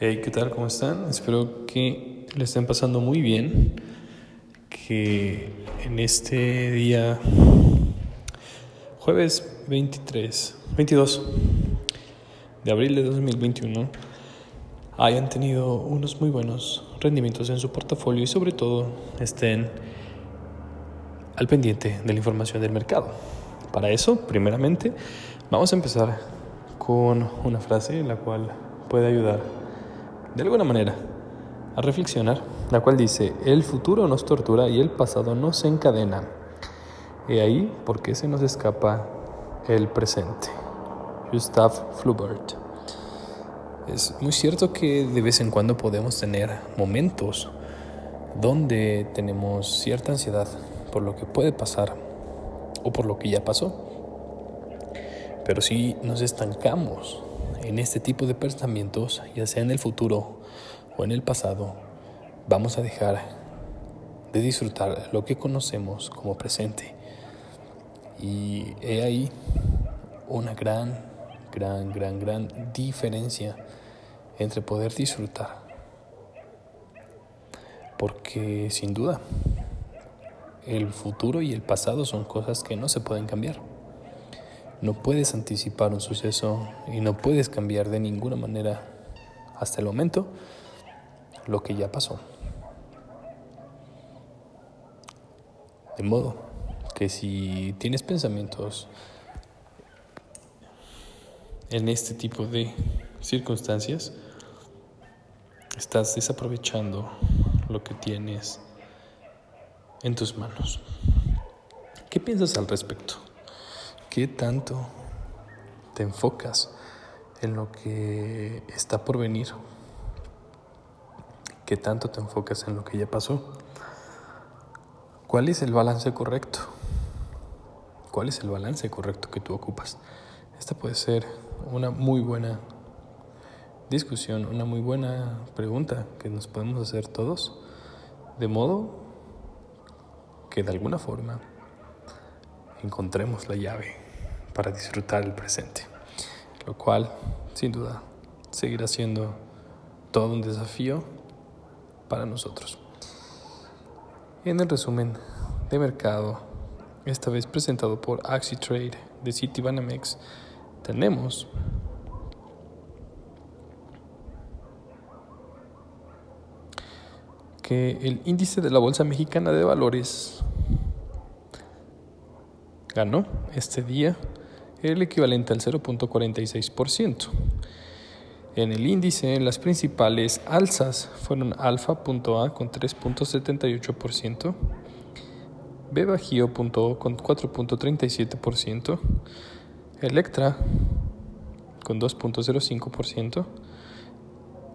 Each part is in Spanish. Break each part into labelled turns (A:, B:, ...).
A: Hey, ¿qué tal? ¿Cómo están? Espero que le estén pasando muy bien. Que en este día, jueves 23, 22 de abril de 2021, hayan tenido unos muy buenos rendimientos en su portafolio y sobre todo estén al pendiente de la información del mercado. Para eso, primeramente, vamos a empezar con una frase en la cual puede ayudar de alguna manera a reflexionar, la cual dice, el futuro nos tortura y el pasado nos encadena. Y ahí, ¿por qué se nos escapa el presente? Gustav Flaubert. Es muy cierto que de vez en cuando podemos tener momentos donde tenemos cierta ansiedad por lo que puede pasar o por lo que ya pasó. Pero si nos estancamos en este tipo de pensamientos, ya sea en el futuro o en el pasado, vamos a dejar de disfrutar lo que conocemos como presente. Y he ahí una gran, gran, gran, gran diferencia entre poder disfrutar. Porque sin duda, el futuro y el pasado son cosas que no se pueden cambiar. No puedes anticipar un suceso y no puedes cambiar de ninguna manera hasta el momento lo que ya pasó. De modo que si tienes pensamientos en este tipo de circunstancias, estás desaprovechando lo que tienes en tus manos. ¿Qué piensas al respecto? ¿Qué tanto te enfocas en lo que está por venir? ¿Qué tanto te enfocas en lo que ya pasó? ¿Cuál es el balance correcto? ¿Cuál es el balance correcto que tú ocupas? Esta puede ser una muy buena discusión, una muy buena pregunta que nos podemos hacer todos, de modo que de alguna forma encontremos la llave para disfrutar el presente, lo cual sin duda seguirá siendo todo un desafío para nosotros. En el resumen de mercado, esta vez presentado por AxiTrade de Citibanamex, tenemos que el índice de la Bolsa Mexicana de Valores ganó este día el equivalente al 0.46%. En el índice, las principales alzas fueron Alfa.A con 3.78%, B Bajío.O con 4.37%, Electra con 2.05%,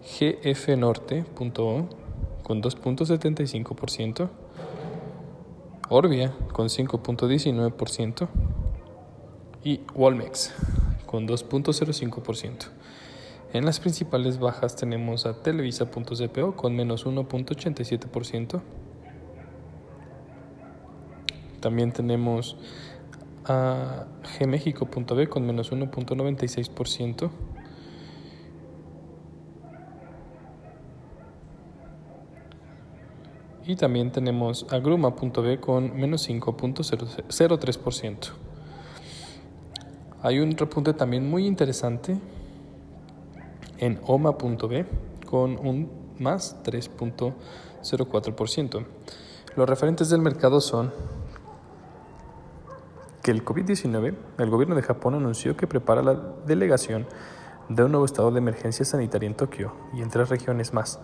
A: GF Norte.O con 2.75%, Orbia con 5.19% y Walmex con 2.05%. En las principales bajas tenemos a Televisa.cpo con menos 1.87%. También tenemos a gmexico.b con menos 1.96%. Y también tenemos a Gruma.b con menos 5.03%. Hay un repunte también muy interesante en OMA.b con un más 3.04%. Los referentes del mercado son que el COVID-19, el gobierno de Japón anunció que prepara la delegación de un nuevo estado de emergencia sanitaria en Tokio y en tres regiones más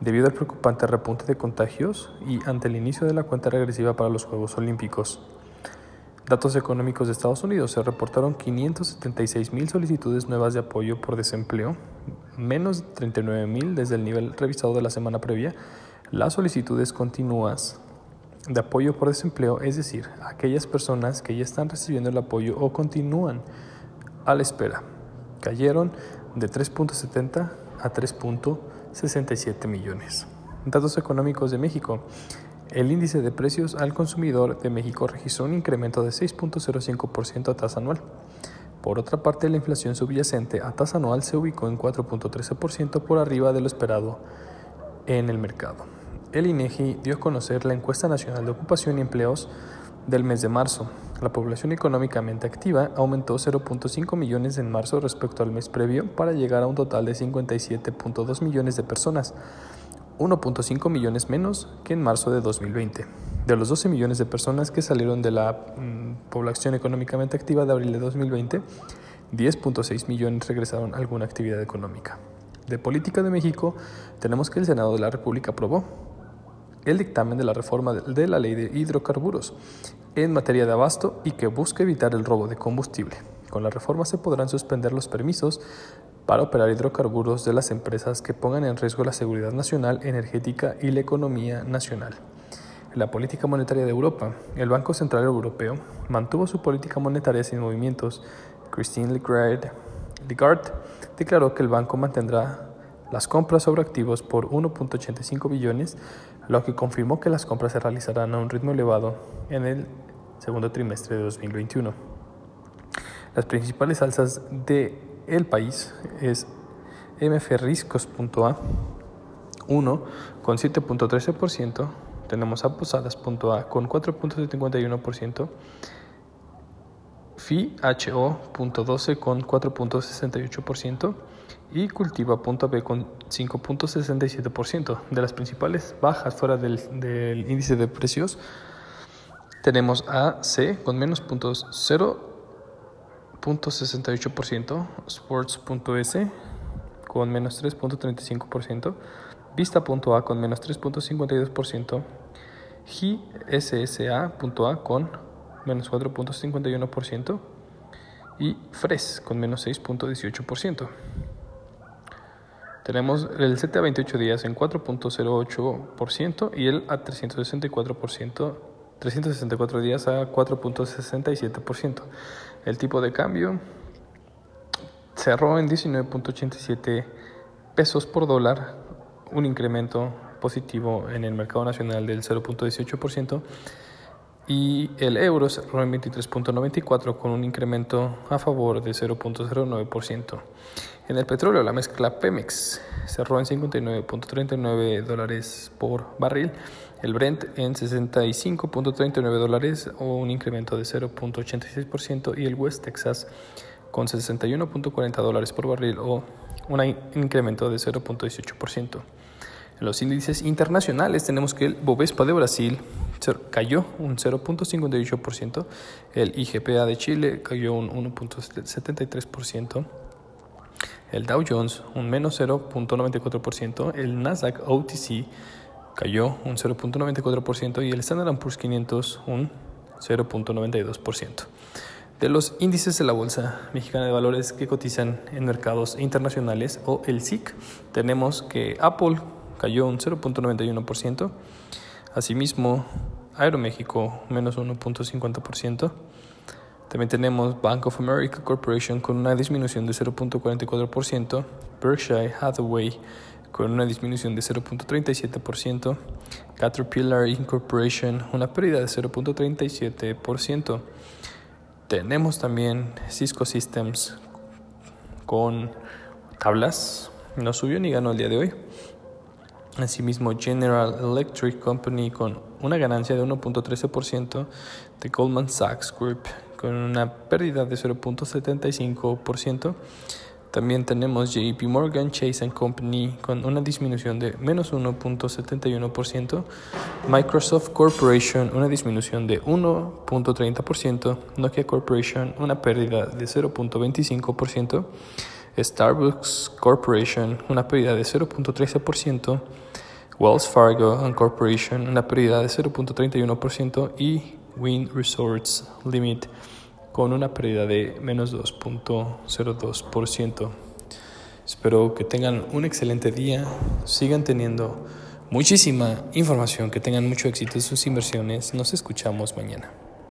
A: debido al preocupante repunte de contagios y ante el inicio de la cuenta regresiva para los Juegos Olímpicos. Datos económicos de Estados Unidos se reportaron 576 mil solicitudes nuevas de apoyo por desempleo, menos de 39 mil desde el nivel revisado de la semana previa. Las solicitudes continuas de apoyo por desempleo, es decir, aquellas personas que ya están recibiendo el apoyo o continúan a la espera, cayeron de 3.70 a 3.70 67 millones. Datos económicos de México. El índice de precios al consumidor de México registró un incremento de 6.05% a tasa anual, Por otra parte, la inflación subyacente a tasa anual se ubicó en 4.13% por arriba de lo esperado en el mercado. El INEGI dio a conocer la encuesta nacional de ocupación y empleos del mes de marzo. La población económicamente activa aumentó 0.5 millones en marzo respecto al mes previo para llegar a un total de 57.2 millones de personas, 1.5 millones menos que en marzo de 2020. De los 12 millones de personas que salieron de la mm, población económicamente activa de abril de 2020, 10.6 millones regresaron a alguna actividad económica. De política de México, tenemos que el Senado de la República aprobó el dictamen de la reforma de la ley de hidrocarburos en materia de abasto y que busca evitar el robo de combustible. Con la reforma se podrán suspender los permisos para operar hidrocarburos de las empresas que pongan en riesgo la seguridad nacional, energética y la economía nacional. En la política monetaria de Europa, el Banco Central Europeo mantuvo su política monetaria sin movimientos. Christine Lagarde declaró que el banco mantendrá las compras sobre activos por 1.85 billones, lo que confirmó que las compras se realizarán a un ritmo elevado en el segundo trimestre de 2021. Las principales alzas de el país es mfriscos.a 1 con 7.13%, tenemos a Posadas.a con 4.51%, FIHO.12 con 4.68%, y cultiva.b con 5.67%. De las principales bajas fuera del, índice de precios, tenemos a C con menos puntos 0.68%, Sports.s con menos 3.35%, Vista.a con menos 3.52%, GSSA.a con menos 4.51% y FRES con menos 6.18%. Tenemos el CT a 28 días en 4.08% y el a 364%, 364 días a 4.67%. El tipo de cambio cerró en 19.87 pesos por dólar, un incremento positivo en el mercado nacional del 0.18% y el euro cerró en 23.94 con un incremento a favor de 0.09%. En el petróleo, la mezcla Pemex cerró en 59.39 dólares por barril, el Brent en 65.39 dólares o un incremento de 0.86% y el West Texas con 61.40 dólares por barril o un incremento de 0.18%. En los índices internacionales tenemos que el Bovespa de Brasil cayó un 0.58%, el IGPA de Chile cayó un 1.73%, el Dow Jones un menos 0.94%, el Nasdaq OTC cayó un 0.94% y el Standard Poor's 500 un 0.92%. De los índices de la Bolsa Mexicana de Valores que cotizan en mercados internacionales o el SIC, tenemos que Apple cayó un 0.91%. Asimismo, Aeroméxico menos 1.50%. También tenemos Bank of America Corporation con una disminución de 0.44%, Berkshire Hathaway con una disminución de 0.37%, Caterpillar Incorporation una pérdida de 0.37%. Tenemos también Cisco Systems con tablas, no subió ni ganó el día de hoy. Asimismo, General Electric Company con una ganancia de 1.13%, de Goldman Sachs Group con una pérdida de 0.75%. También tenemos JP Morgan Chase Company con una disminución de menos 1.71%, Microsoft Corporation una disminución de 1.30%, Nokia Corporation una pérdida de 0.25%, Starbucks Corporation una pérdida de 0.13%, Wells Fargo Corporation una pérdida de 0.31% y Wind Resorts Limit con una pérdida de menos 2.02%. Espero que tengan un excelente día, sigan teniendo muchísima información, que tengan mucho éxito en sus inversiones. Nos escuchamos mañana.